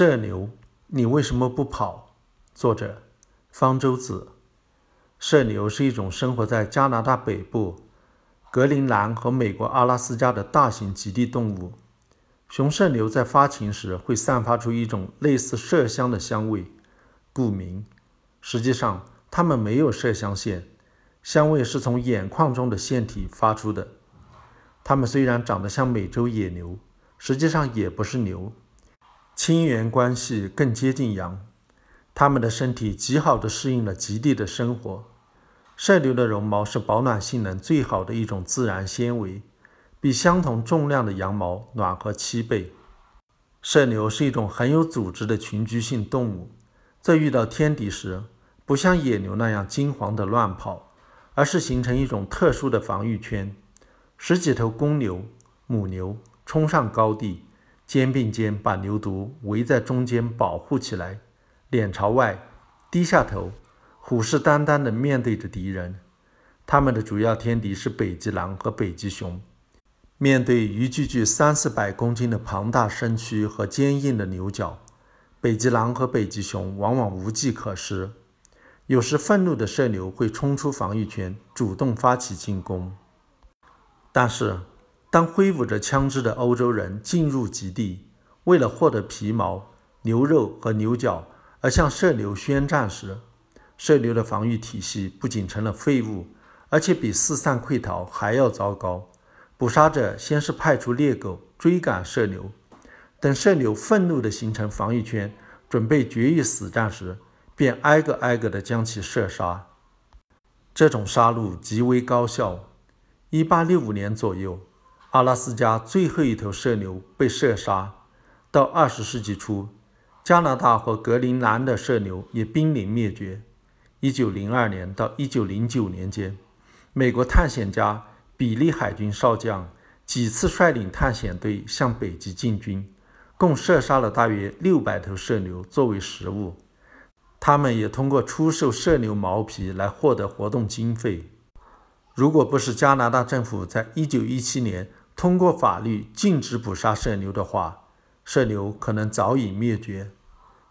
射牛，你为什么不跑？作者：方舟子。射牛是一种生活在加拿大北部、格陵兰和美国阿拉斯加的大型极地动物。雄射牛在发情时会散发出一种类似麝香的香味，故名。实际上，它们没有麝香腺，香味是从眼眶中的腺体发出的。它们虽然长得像美洲野牛，实际上也不是牛，亲缘关系更接近羊。它们的身体极好地适应了极地的生活。射牛的绒毛是保暖性能最好的一种自然纤维。比相同重量的羊毛暖和七倍。射牛是一种很有组织的群居性动物，在遇到天敌时，不像野牛那样惊慌地乱跑，而是形成一种特殊的防御圈。十几头公牛、母牛冲上高地，肩并肩把牛犊围在中间保护起来，脸朝外，低下头，虎视眈眈地面对着敌人。它们的主要天敌是北极狼和北极熊。面对一具具三四百公斤的庞大身躯和坚硬的牛角，北极狼和北极熊往往无计可施。有时，愤怒的射牛会冲出防御圈，主动发起进攻。但是，当挥舞着枪支的欧洲人进入极地，为了获得皮毛、牛肉和牛角而向射牛宣战时，射牛的防御体系不仅成了废物，而且比四散溃逃还要糟糕。捕杀者先是派出猎狗追赶射牛，等射牛愤怒地形成防御圈，准备决一死战时，便挨个挨个地将其射杀。这种杀戮极为高效。1865年左右，阿拉斯加最后一头射牛被射杀。到20世纪初，加拿大和格陵兰的射牛也濒临灭绝。1902年到1909年间，美国探险家。比利海军少将几次率领探险队向北极进军，共射杀了大约六百头射牛作为食物。他们也通过出售射牛毛皮来获得活动经费。如果不是加拿大政府在1917年通过法律禁止捕杀射牛的话，射牛可能早已灭绝。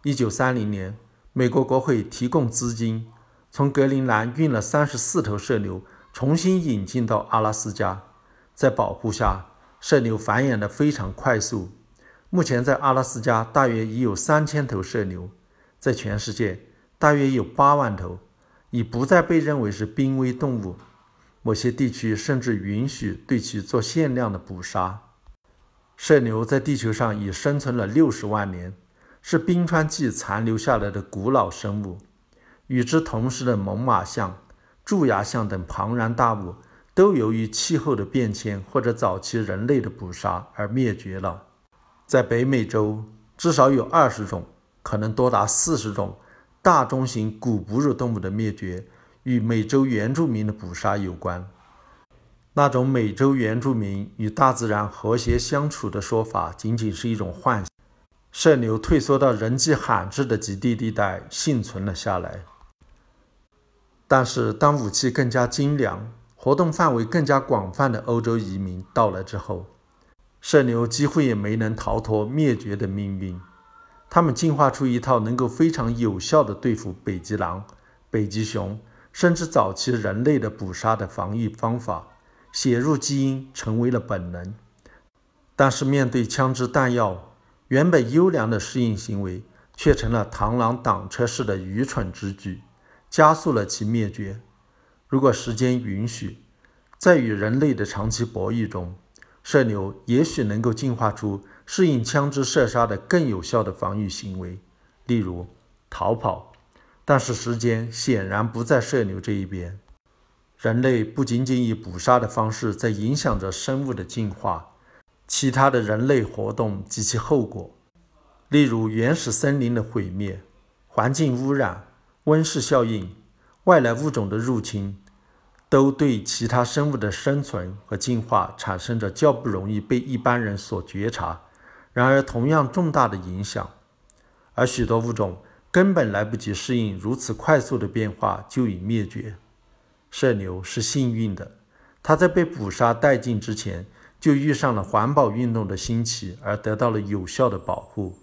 1930年，美国国会提供资金，从格陵兰运了三十四头射牛。重新引进到阿拉斯加，在保护下，射牛繁衍得非常快速。目前在阿拉斯加大约已有三千头射牛，在全世界大约有八万头，已不再被认为是濒危动物。某些地区甚至允许对其做限量的捕杀。射牛在地球上已生存了六十万年，是冰川纪残留下来的古老生物。与之同时的猛犸象。蛀牙象等庞然大物都由于气候的变迁或者早期人类的捕杀而灭绝了。在北美洲，至少有二十种，可能多达四十种大中型古哺乳动物的灭绝与美洲原住民的捕杀有关。那种美洲原住民与大自然和谐相处的说法仅仅是一种幻想。射牛退缩到人迹罕至的极地地带幸存了下来。但是，当武器更加精良、活动范围更加广泛的欧洲移民到来之后，射牛几乎也没能逃脱灭绝的命运。它们进化出一套能够非常有效的对付北极狼、北极熊，甚至早期人类的捕杀的防御方法，写入基因，成为了本能。但是，面对枪支弹药，原本优良的适应行为却成了螳螂挡车式的愚蠢之举。加速了其灭绝。如果时间允许，在与人类的长期博弈中，射牛也许能够进化出适应枪支射杀的更有效的防御行为，例如逃跑。但是时间显然不在射牛这一边。人类不仅仅以捕杀的方式在影响着生物的进化，其他的人类活动及其后果，例如原始森林的毁灭、环境污染。温室效应、外来物种的入侵，都对其他生物的生存和进化产生着较不容易被一般人所觉察，然而同样重大的影响。而许多物种根本来不及适应如此快速的变化，就已灭绝。射牛是幸运的，它在被捕杀殆尽之前，就遇上了环保运动的兴起，而得到了有效的保护。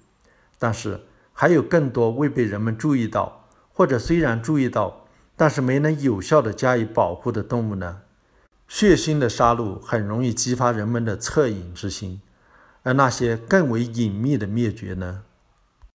但是还有更多未被人们注意到，或者虽然注意到，但是没能有效的加以保护的动物呢？血腥的杀戮很容易激发人们的恻隐之心，而那些更为隐秘的灭绝呢？